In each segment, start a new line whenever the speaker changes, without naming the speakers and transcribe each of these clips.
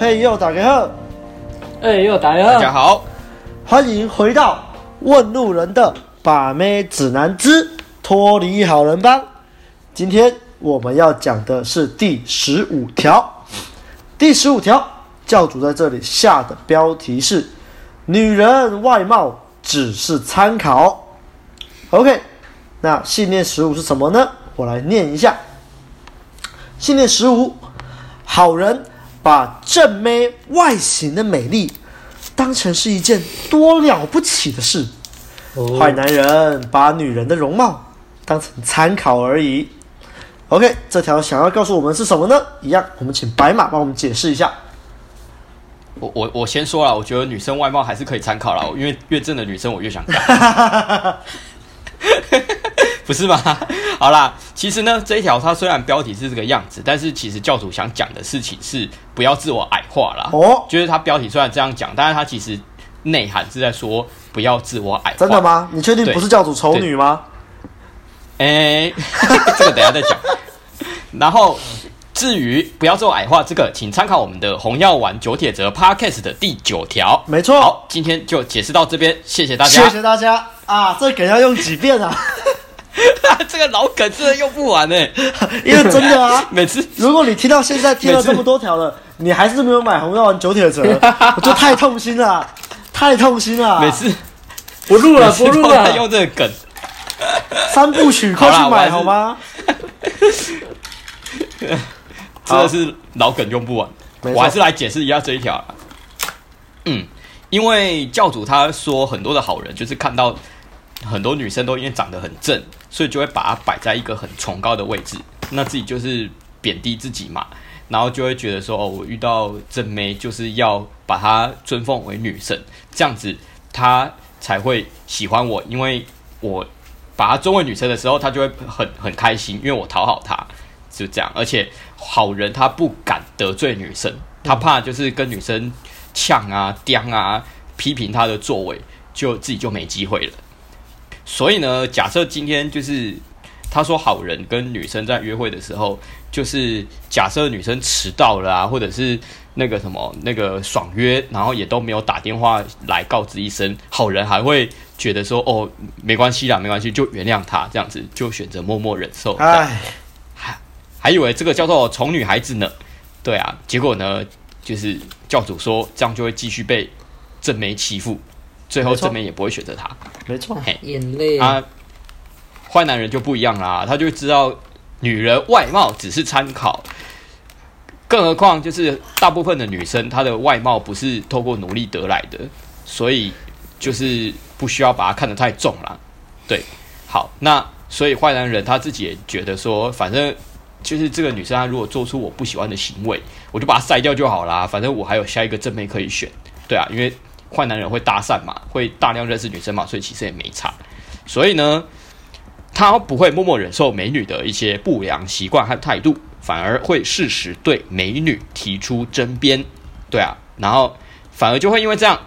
嘿呦，大家好！
哎呦，大家好！
大家好，
欢迎回到问路人的把妹指南之脱离好人帮。今天我们要讲的是第十五条。第十五条，教主在这里下的标题是：女人外貌只是参考。OK，那信念十五是什么呢？我来念一下。信念十五，好人把正妹外形的美丽当成是一件多了不起的事，坏男人把女人的容貌当成参考而已。OK，这条想要告诉我们是什么呢？一样，我们请白马帮我们解释一下。
我我我先说了，我觉得女生外貌还是可以参考了，因为越正的女生我越想干。不是吗？好啦，其实呢，这一条它虽然标题是这个样子，但是其实教主想讲的事情是不要自我矮化啦。哦，就是它标题虽然这样讲，但是它其实内涵是在说不要自我矮化。
真的吗？你确定不是教主丑女吗？
哎，这个等一下再讲。然后至于不要自我矮化这个，请参考我们的红药丸九铁则 Podcast 的第九条。
没错。
好，今天就解释到这边，谢谢大家。
谢谢大家啊！这梗要用几遍啊？
这个老梗真的用不完呢，
因为真的啊，
每次
如果你听到现在听了这么多条了，你还是没有买红药丸九铁则，我就太痛心了，太痛心了。
每次
不录了，不录了，
用这个梗，
三部曲快去买好吗？
真的是老梗用不完，我还是来解释一下这一条。嗯，因为教主他说很多的好人就是看到。很多女生都因为长得很正，所以就会把它摆在一个很崇高的位置，那自己就是贬低自己嘛，然后就会觉得说，哦，我遇到正妹就是要把她尊奉为女神，这样子她才会喜欢我，因为我把她尊为女神的时候，她就会很很开心，因为我讨好她，就这样。而且好人他不敢得罪女生，他怕就是跟女生呛啊、刁啊、批评她的作为，就自己就没机会了。所以呢，假设今天就是他说好人跟女生在约会的时候，就是假设女生迟到了啊，或者是那个什么那个爽约，然后也都没有打电话来告知一声，好人还会觉得说哦，没关系啦，没关系，就原谅他这样子，就选择默默忍受。哎，还还以为这个叫做宠女孩子呢，对啊，结果呢，就是教主说这样就会继续被正妹欺负。最后正妹也不会选择他，
没
错，眼泪
啊，坏男人就不一样啦，他就知道女人外貌只是参考，更何况就是大部分的女生她的外貌不是透过努力得来的，所以就是不需要把她看得太重啦。对，好，那所以坏男人他自己也觉得说，反正就是这个女生她如果做出我不喜欢的行为，我就把她筛掉就好啦，反正我还有下一个正妹可以选，对啊，因为。坏男人会搭讪嘛，会大量认识女生嘛，所以其实也没差。所以呢，他不会默默忍受美女的一些不良习惯和态度，反而会适时对美女提出争辩。对啊，然后反而就会因为这样，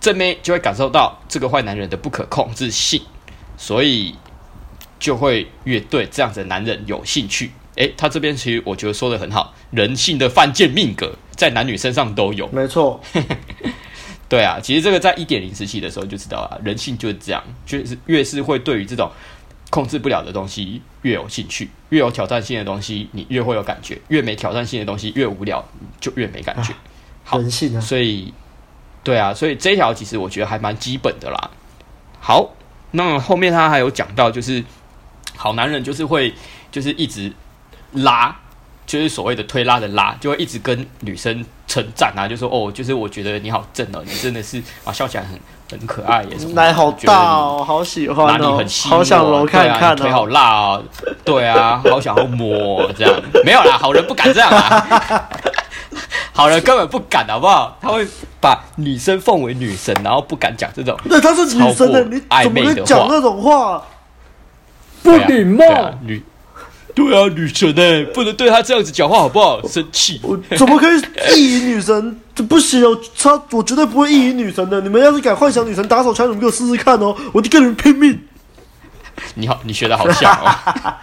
正妹就会感受到这个坏男人的不可控制性，所以就会越对这样子的男人有兴趣。诶，他这边其实我觉得说的很好，人性的犯贱命格在男女身上都有。
没错。
对啊，其实这个在一点零时期的时候就知道了，人性就是这样，就是越是会对于这种控制不了的东西越有兴趣，越有挑战性的东西你越会有感觉，越没挑战性的东西越无聊就越没感觉。啊、好，
人性啊，
所以对啊，所以这一条其实我觉得还蛮基本的啦。好，那后面他还有讲到，就是好男人就是会就是一直拉。就是所谓的推拉的拉，就会一直跟女生称赞啊，就说哦，就是我觉得你好正哦，你真的是啊，笑起来很很可爱耶，
奶好大哦，好喜欢哦，
哪里很细，
好想揉看看，
腿好辣哦，对啊，好想要摸这样，没有啦，好人不敢这样啊，好人根本不敢，好不好？他会把女生奉为女神，然后不敢讲这种，
那他是女神的，你怎么会讲那种话？不礼貌，
女。对啊，女神哎，不能对她这样子讲话，好不好？生气！
我怎么可以意淫女神？这不行哦，她我绝对不会意淫女神的。你们要是敢幻想女神打手枪，你们给我试试看哦！我就跟你们拼命。
你好，你学的好像哦。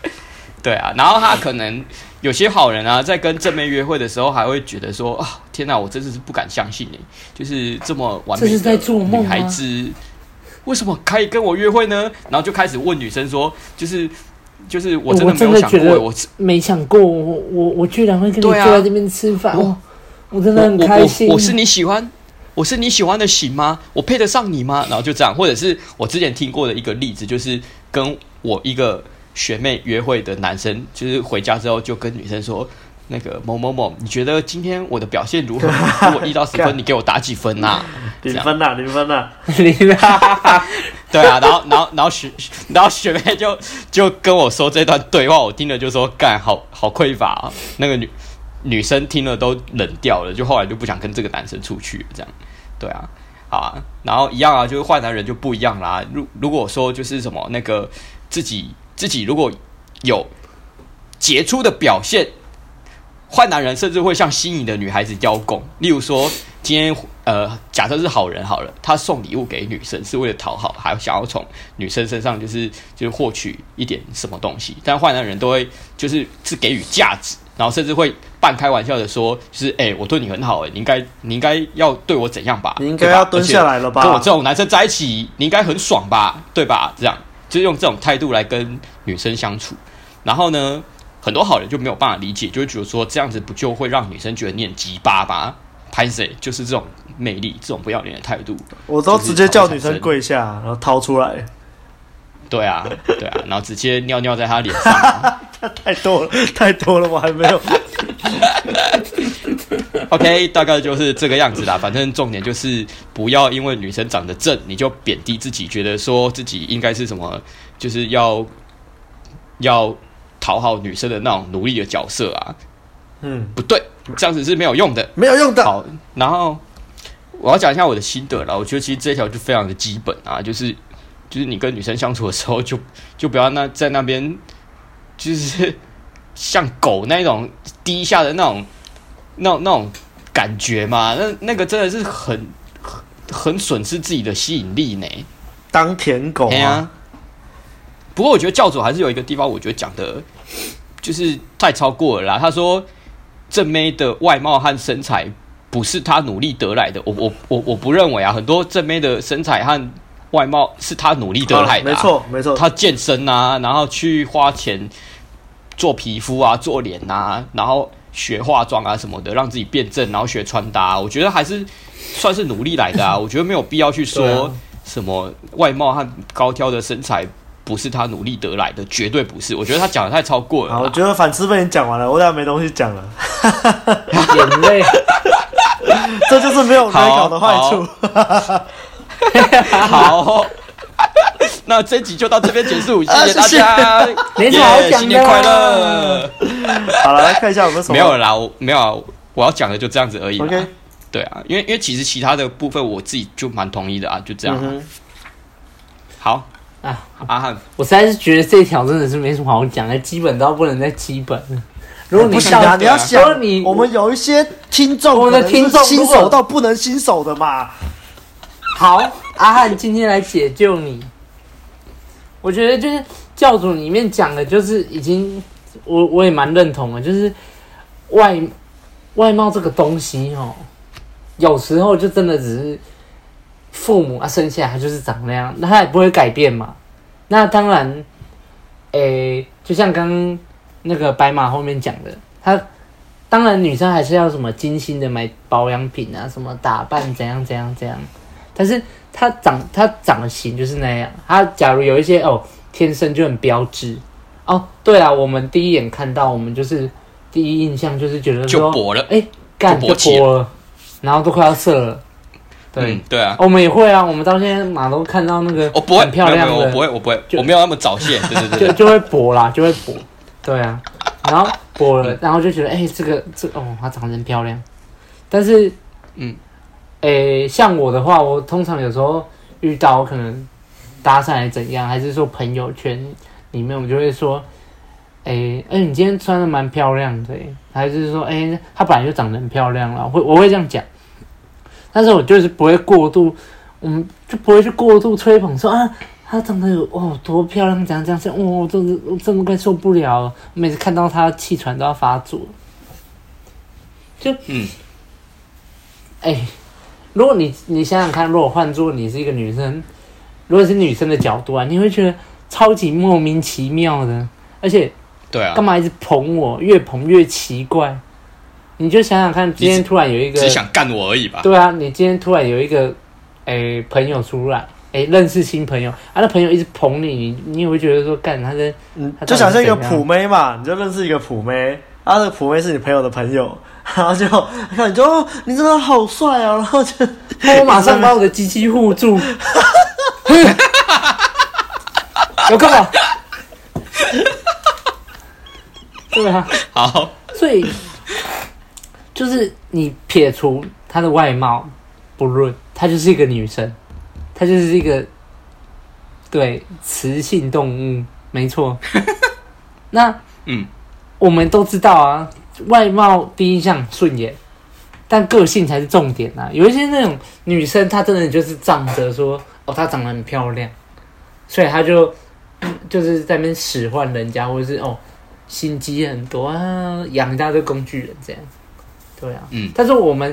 对啊，然后他可能有些好人啊，在跟正妹约会的时候，还会觉得说啊，天哪，我真的是不敢相信你，就是这么完美的女孩子，为什么可以跟我约会呢？然后就开始问女生说，就是就是我真的没有想过，我
没想过，我我我居然会跟你坐在这边吃饭，我我真的很开心。
我是你喜欢，我是你喜欢的型吗？我配得上你吗？然后就这样，或者是我之前听过的一个例子，就是跟我一个。学妹约会的男生，就是回家之后就跟女生说：“那个某某某，你觉得今天我的表现如何？如果一到十分，你给我打几分 呐？
零分呐，零分呐，
零分。
对啊，然后然后然后学然后学妹就就跟我说这段对话，我听了就说：干，好好匮乏啊！那个女女生听了都冷掉了，就后来就不想跟这个男生出去，这样。对啊，好啊，然后一样啊，就是坏男人就不一样啦。如如果说就是什么那个自己。自己如果有杰出的表现，坏男人甚至会向心仪的女孩子邀功。例如说，今天呃，假设是好人好了，他送礼物给女生是为了讨好，还想要从女生身上就是就是获取一点什么东西。但坏男人都会就是是给予价值，然后甚至会半开玩笑的说，就是哎、欸，我对你很好，哎，你应该你应该要对我怎样吧？
你应该要蹲下来了吧？
跟我这种男生在一起，你应该很爽吧？对吧？这样。就用这种态度来跟女生相处，然后呢，很多好人就没有办法理解，就会觉得说这样子不就会让女生觉得你很鸡巴吧？拍谁就是这种魅力，这种不要脸的态度，
我都直接叫女生跪下，然后掏出来。
对啊，对啊，然后直接尿尿在她脸上。
太多了，太多了，我还没有。
OK，大概就是这个样子啦。反正重点就是不要因为女生长得正，你就贬低自己，觉得说自己应该是什么，就是要要讨好女生的那种奴隶的角色啊。嗯，不对，这样子是没有用的，
没有用的。
好，然后我要讲一下我的心得了。我觉得其实这一条就非常的基本啊，就是就是你跟女生相处的时候 就，就就不要那在那边就是像狗那种低下的那种。那那种感觉嘛，那那个真的是很很很损失自己的吸引力呢。
当舔狗啊！
不过我觉得教主还是有一个地方，我觉得讲的，就是太超过了啦。他说正妹的外貌和身材不是她努力得来的，我我我我不认为啊。很多正妹的身材和外貌是她努力得来的啊，
没错没错。
她健身啊，然后去花钱做皮肤啊，做脸啊，然后。学化妆啊什么的，让自己变正，然后学穿搭，我觉得还是算是努力来的啊。我觉得没有必要去说什么外貌和高挑的身材不是他努力得来的，绝对不是。我觉得他讲的太超过了。
我觉得反思被你讲完了，我俩没东西讲了。
眼泪，
这就是没有改稿的坏处。
好。那这集就到这边结束，谢谢大家，
没什么好
新年快乐。
好了，来看一下我们什么
没有了啦，我没有啊，我要讲的就这样子而已。
OK，
对啊，因为因为其实其他的部分我自己就蛮同意的啊，就这样。嗯、好啊，阿汉，
我实在是觉得这条真的是没什么好讲的，基本到不能再基本。如果你想、
你要想你，我们有一些听众，我们的听众新手到不能新手的嘛。
好，阿汉今天来解救你。我觉得就是教主里面讲的，就是已经我我也蛮认同的，就是外外貌这个东西哦，有时候就真的只是父母啊生下来就是长那样，那他也不会改变嘛。那当然，诶、欸，就像刚刚那个白马后面讲的，他当然女生还是要什么精心的买保养品啊，什么打扮怎样怎样怎样，但是。她长她长的型就是那样。她假如有一些哦，天生就很标致哦。对啊，我们第一眼看到，我们就是第一印象就是觉得说，
就薄了，
哎、欸，干就薄了，然后都快要射了。对、
嗯、对啊，
我们也会啊。我们到现在马都看到那个，
我不会
很漂亮的，
我不会，我不会，我没有那么早泄。对对对，
就就会薄啦，就会薄。对啊，然后薄了，然后就觉得，哎、欸，这个这哦，她长得真漂亮。但是，嗯。诶、欸，像我的话，我通常有时候遇到可能搭讪怎样，还是说朋友圈里面，我就会说，诶、欸，哎、欸，你今天穿的蛮漂亮的，还是说，哎、欸，她本来就长得很漂亮了，会我会这样讲，但是我就是不会过度，我们就不会去过度吹捧说啊，她长得有哦多漂亮，这样这样这样，哦，我真的我真的快受不了了，每次看到她气喘都要发作。就嗯，哎、欸，如果你你想想看，如果换做你是一个女生，如果是女生的角度啊，你会觉得超级莫名其妙的，而且对啊，干嘛一直捧我，越捧越奇怪。你就想想看，今天突然有一个
只想干我而已吧？
对啊，你今天突然有一个哎、欸、朋友出来，哎、欸、认识新朋友，啊那朋友一直捧你，你你也会觉得说干他的，嗯，
就想像一个普妹嘛，你就认识一个普妹，啊那个普妹是你朋友的朋友。然后就看你就哦，你真的好帅啊！然后就
我马上把我的机器护住，有干嘛？对啊，
好，
所以就是你撇除她的外貌不论，她就是一个女生，她就是一个对雌性动物，没错。那嗯，我们都知道啊。外貌第一印象顺眼，但个性才是重点呐、啊。有一些那种女生，她真的就是仗着说哦，她长得很漂亮，所以她就就是在那边使唤人家，或者是哦心机很多啊，养一大堆工具人这样。对啊，嗯。但是我们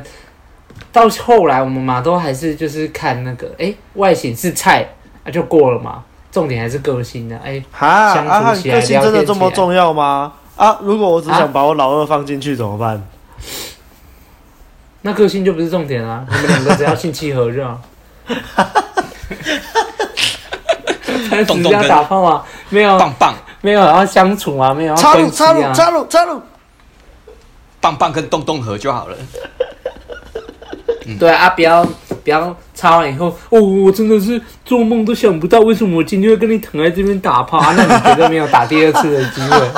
到后来，我们嘛都还是就是看那个，哎、欸，外形是菜啊就过了嘛，重点还是个性的、啊。哎、欸，
哈，相处起来、啊、个性真的这么重要吗？啊！如果我只想把我老二放进去怎么办？啊？
那个性就不是重点啊！你们两个只要性契合就好。开始要打炮吗？没有，
棒棒
没有要相处啊，没有要
插入插入插入插入，
棒棒跟洞洞合就好了。
嗯、对啊，不要不要擦完以后，哦，我真的是做梦都想不到，为什么我今天会跟你躺在这边打炮啊？那你绝对没有打第二次的机会。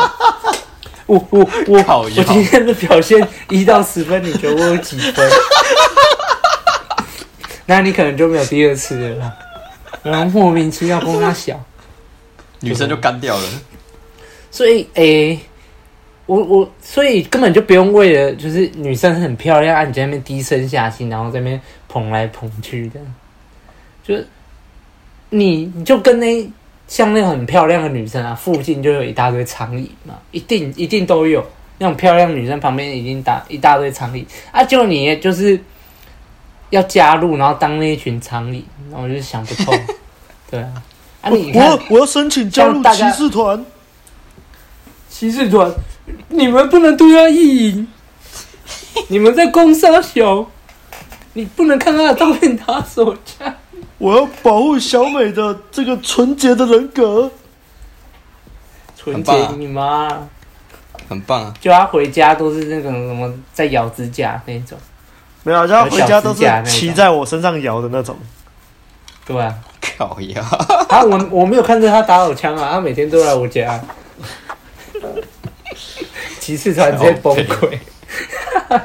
我我我我今天的表现一到十分，你觉得我有几分？那你可能就没有第二次了。然后莫名其妙跟他小，
女生就干掉了。
所以，诶、欸，我我所以根本就不用为了就是女生很漂亮，啊，你在那边低声下气，然后在那边捧来捧去的，就你你就跟那。像那种很漂亮的女生啊，附近就有一大堆苍蝇嘛，一定一定都有那种漂亮女生旁边已经打一大堆苍蝇啊，就你就是要加入，然后当那一群苍蝇，然后我就想不通，对啊，啊你
我我要申请加入骑士团，
骑士团，你们不能对他意淫，你们在攻杀小，你不能看他的照片打手枪。
我要保护小美的这个纯洁的人格。
纯洁你妈！
很棒啊！
就他回家都是那种什么在咬指甲那种。
没有，就他回家都是骑在我身上摇的那种。
对啊，
靠呀！
啊，我我没有看着他打手枪啊，他每天都来我家。骑士团直接崩溃。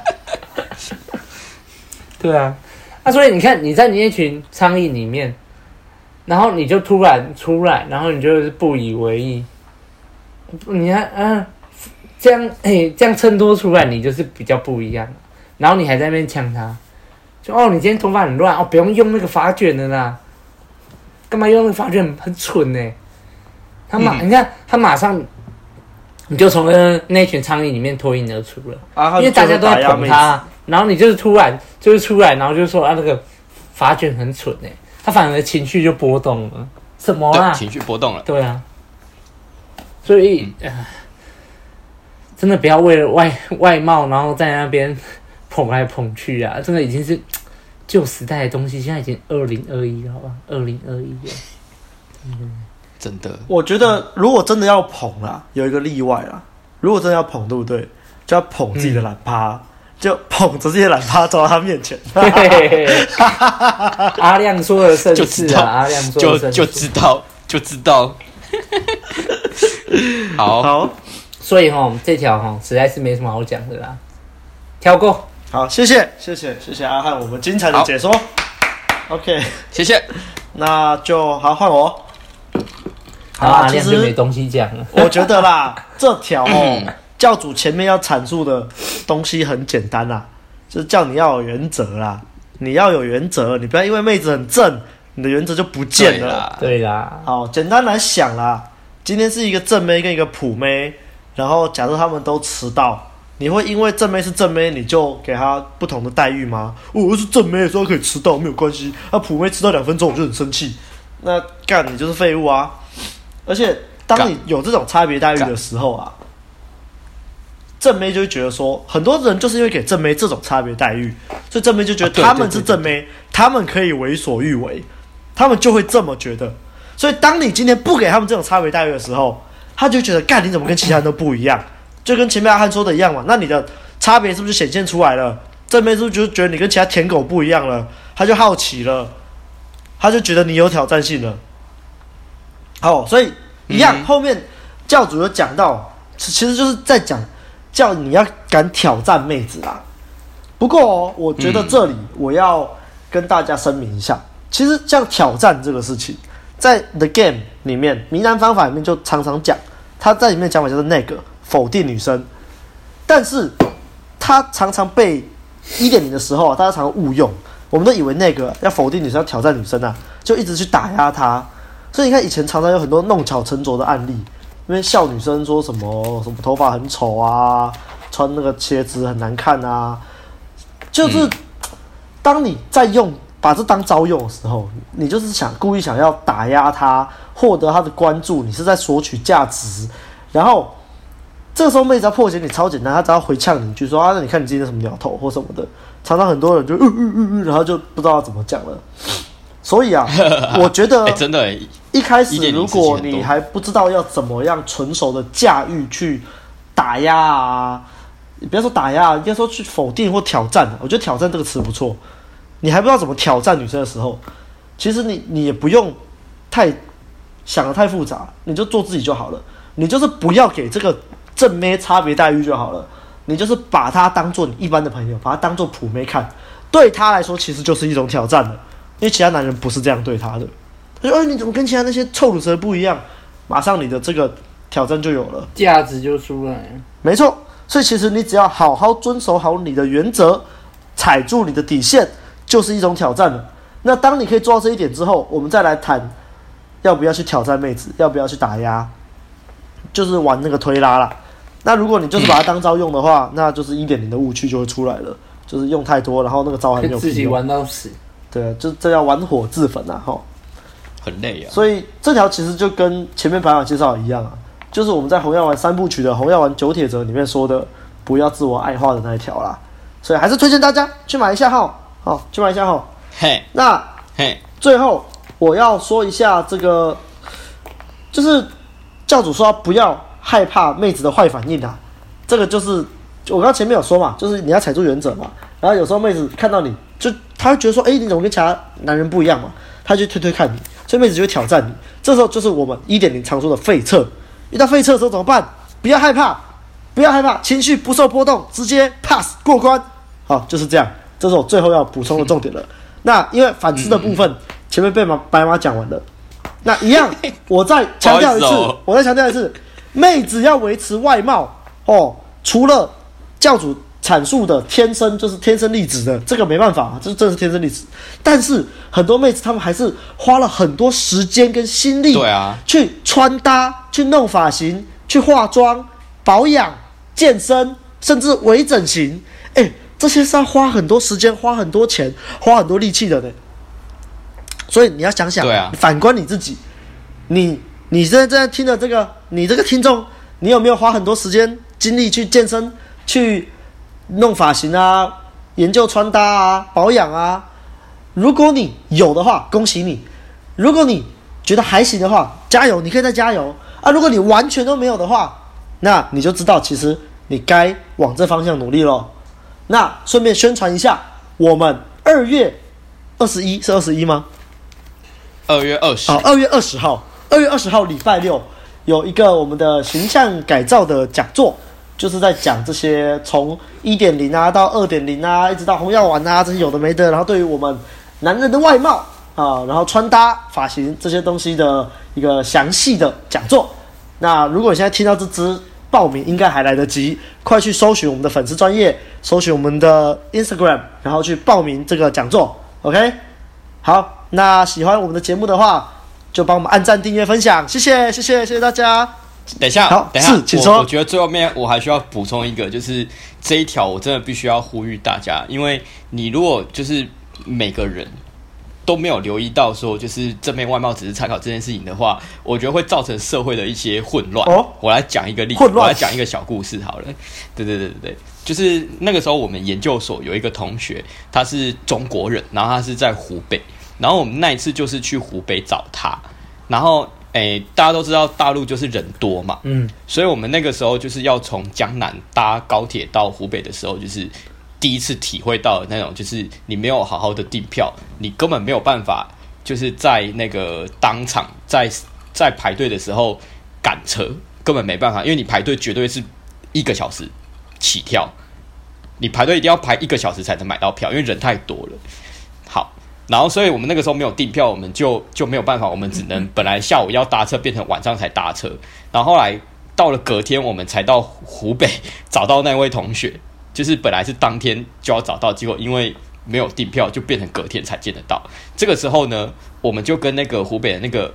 对啊。那、啊、所以你看，你在你那群苍蝇里面，然后你就突然出来，然后你就是不以为意。你看，啊，这样，哎、欸，这样衬托出来，你就是比较不一样。然后你还在那边呛他，就哦，你今天头发很乱哦，不用用那个发卷的啦，干嘛用那个发卷？很蠢呢。他马，嗯、你看他马上，你就从那那群苍蝇里面脱颖而出了，啊、因为大家都在捧他。然后你就是突然就是出来，然后就说啊，那个法卷很蠢哎，他反而情绪就波动了，什么啊？
情绪波动了。对啊，
所以、嗯呃、真的不要为了外外貌，然后在那边 捧来捧去啊！真的已经是旧时代的东西，现在已经二零二一了，好吧？二零二一了，
嗯，真的。
我觉得如果真的要捧啦，有一个例外啦。如果真的要捧，对不对？就要捧自己的懒趴。嗯就捧着这些懒趴走到他面前，
阿亮说的甚是啊，阿亮说的
就就知道就知道，好
好，
所以哈这条哈实在是没什么好讲的啦，跳过。
好，谢谢谢谢谢谢阿汉，我们精彩的解说。OK，
谢谢，
那就好换我。
好，啦，其实没东西讲了。
我觉得啦，这条哦。教主前面要阐述的东西很简单啦，就是叫你要有原则啦。你要有原则，你不要因为妹子很正，你的原则就不见了。
对啦，
好，简单来想啦，今天是一个正妹跟一个普妹，然后假设他们都迟到，你会因为正妹是正妹，你就给她不同的待遇吗？我是正妹，所以可以迟到没有关系。那普妹迟到两分钟，我就很生气。那干你就是废物啊！而且当你有这种差别待遇的时候啊，正妹就会觉得说，很多人就是因为给正妹这种差别待遇，所以正妹就觉得他们是正妹，他们可以为所欲为。他们就会这么觉得，所以当你今天不给他们这种差别待遇的时候，他就觉得干你怎么跟其他人都不一样，就跟前面阿汉说的一样嘛。那你的差别是不是就显现出来了？正妹是不是就觉得你跟其他舔狗不一样了？他就好奇了，他就觉得你有挑战性了。好，所以一样，后面教主有讲到，其实就是在讲叫你要敢挑战妹子啦。不过哦，我觉得这里我要跟大家声明一下。其实像挑战这个事情，在 The Game 里面，迷男方法里面就常常讲，他在里面讲法就是那个否定女生，但是他常常被一点零的时候啊，大家常常误用，我们都以为那个要否定女生、要挑战女生啊，就一直去打压她。所以你看以前常常有很多弄巧成拙的案例，因为笑女生说什么什么头发很丑啊，穿那个鞋子很难看啊，就是当你在用。把这当招用的时候，你就是想故意想要打压她，获得她的关注，你是在索取价值。然后这个时候妹子要破解你超简单，她只要回呛你一句说啊，那你看你今天什么鸟头或什么的。常常很多人就嗯嗯嗯嗯，然后就不知道怎么讲了。所以啊，我觉得
真的，
一开始如果你还不知道要怎么样纯熟的驾驭去打压啊，你不要说打压，应该说去否定或挑战。我觉得挑战这个词不错。你还不知道怎么挑战女生的时候，其实你你也不用太想的太复杂，你就做自己就好了。你就是不要给这个正妹差别待遇就好了。你就是把她当做你一般的朋友，把她当做普妹看，对她来说其实就是一种挑战了。因为其他男人不是这样对他的。他说：“哎，你怎么跟其他那些臭卤蛇不一样？”马上你的这个挑战就有了，
价值就出来了。
没错，所以其实你只要好好遵守好你的原则，踩住你的底线。就是一种挑战了。那当你可以做到这一点之后，我们再来谈要不要去挑战妹子，要不要去打压，就是玩那个推拉啦。那如果你就是把它当招用的话，那就是一点零的误区就会出来了，就是用太多，然后那个招还没有。
自己玩到死。
对啊，就这叫玩火自焚啊！哈，
很累啊。
所以这条其实就跟前面排行介绍一样啊，就是我们在红药丸三部曲的红药丸九铁则里面说的，不要自我爱化的那一条啦。所以还是推荐大家去买一下哈。好，去买一下哈。嘿，那嘿，最后我要说一下这个，就是教主说不要害怕妹子的坏反应啊。这个就是我刚前面有说嘛，就是你要踩住原则嘛。然后有时候妹子看到你就，他会觉得说，哎，你怎么跟其他男人不一样嘛？他就推推看你，所以妹子就会挑战你。这时候就是我们一点零常说的废撤。遇到废撤的时候怎么办？不要害怕，不要害怕，情绪不受波动，直接 pass 过关。好，就是这样。这是我最后要补充的重点了。那因为反思的部分前面被马白马讲完了，那一样，我再强调一次，我再强调一次，妹子要维持外貌哦，除了教主阐述的天生就是天生丽质的，这个没办法，这这是天生丽质。但是很多妹子她们还是花了很多时间跟心力，对啊，去穿搭、去弄发型、去化妆、保养、健身，甚至微整形，哎。这些是要花很多时间、花很多钱、花很多力气的呢。所以你要想想，对啊，反观你自己，你你现在正在听的这个，你这个听众，你有没有花很多时间、精力去健身、去弄发型啊、研究穿搭啊、保养啊？如果你有的话，恭喜你；如果你觉得还行的话，加油，你可以再加油啊！如果你完全都没有的话，那你就知道，其实你该往这方向努力喽。那顺便宣传一下，我们二月二十一是二十一吗？
二月二十。好，
二月二十号，二月二十号礼拜六有一个我们的形象改造的讲座，就是在讲这些从一点零啊到二点零啊，一直到红药丸啊这些有的没的，然后对于我们男人的外貌啊，然后穿搭、发型这些东西的一个详细的讲座。那如果你现在听到这支，报名应该还来得及，快去搜寻我们的粉丝专业，搜寻我们的 Instagram，然后去报名这个讲座。OK，好，那喜欢我们的节目的话，就帮我们按赞、订阅、分享，谢谢，谢谢，谢谢大家。
等一下，
好，
等一下，
请说。
我，我觉得最后面我还需要补充一个，就是这一条我真的必须要呼吁大家，因为你如果就是每个人都没有留意到说，就是正面外貌只是参考这件事情的话，我觉得会造成社会的一些混乱。哦，我来讲一个例子，我来讲一个小故事好了。对对对对对，就是那个时候我们研究所有一个同学，他是中国人，然后他是在湖北，然后我们那一次就是去湖北找他，然后。哎，大家都知道大陆就是人多嘛，嗯，所以我们那个时候就是要从江南搭高铁到湖北的时候，就是第一次体会到的那种，就是你没有好好的订票，你根本没有办法，就是在那个当场在在排队的时候赶车，根本没办法，因为你排队绝对是一个小时起跳，你排队一定要排一个小时才能买到票，因为人太多了。然后，所以我们那个时候没有订票，我们就就没有办法，我们只能 本来下午要搭车，变成晚上才搭车。然后后来到了隔天，我们才到湖北找到那位同学，就是本来是当天就要找到，结果因为没有订票，就变成隔天才见得到。这个时候呢，我们就跟那个湖北的那个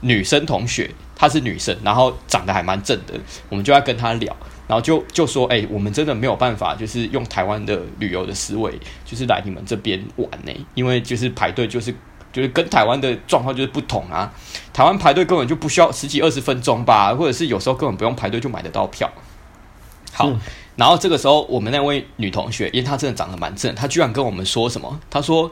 女生同学，她是女生，然后长得还蛮正的，我们就要跟她聊。然后就就说，哎、欸，我们真的没有办法，就是用台湾的旅游的思维，就是来你们这边玩呢，因为就是排队，就是就是跟台湾的状况就是不同啊。台湾排队根本就不需要十几二十分钟吧，或者是有时候根本不用排队就买得到票。好，嗯、然后这个时候我们那位女同学，因为她真的长得蛮正，她居然跟我们说什么？她说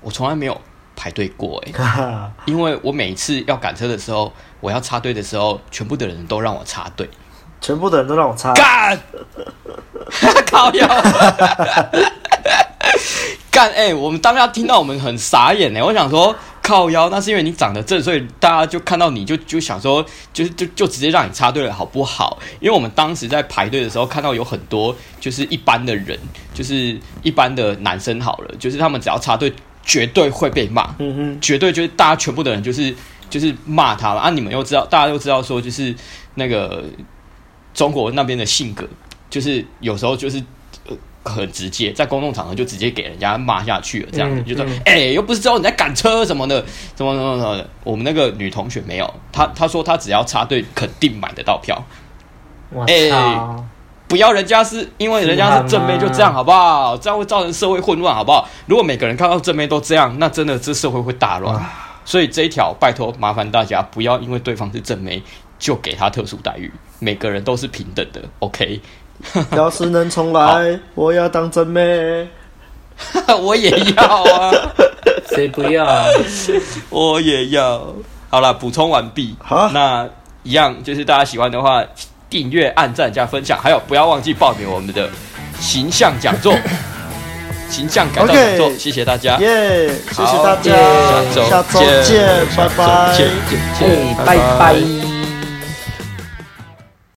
我从来没有排队过，哎，因为我每一次要赶车的时候，我要插队的时候，全部的人都让我插队。
全部的人都让我插
干，靠腰，干哎、欸！我们当下听到，我们很傻眼哎！我想说靠腰，那是因为你长得正，所以大家就看到你就就想说，就是就就直接让你插队了，好不好？因为我们当时在排队的时候，看到有很多就是一般的人，就是一般的男生好了，就是他们只要插队，绝对会被骂，嗯哼，绝对就是大家全部的人就是就是骂他了啊！你们又知道，大家又知道说就是那个。中国那边的性格，就是有时候就是很直接，在公众场合就直接给人家骂下去了，这样子、嗯、就说：“哎、嗯欸，又不是知道你在赶车什么的，什么什么什么的。”我们那个女同学没有，她她说她只要插队，肯定买得到票。哎不要人家是因为人家是正妹就这样好不好？这样会造成社会混乱好不好？如果每个人看到正妹都这样，那真的这社会会大乱。啊、所以这一条拜托麻烦大家不要因为对方是正妹就给他特殊待遇。每个人都是平等的，OK。
要是能重来，我要当真妹。
我也要啊，
谁不要啊？
我也要。好了，补充完毕。好，那一样就是大家喜欢的话，订阅、按赞、加分享，还有不要忘记报名我们的形象讲座、形象改造讲座。Okay. 谢谢大家，
耶！谢谢大家，
好下周见，
下周见，拜拜，
拜拜。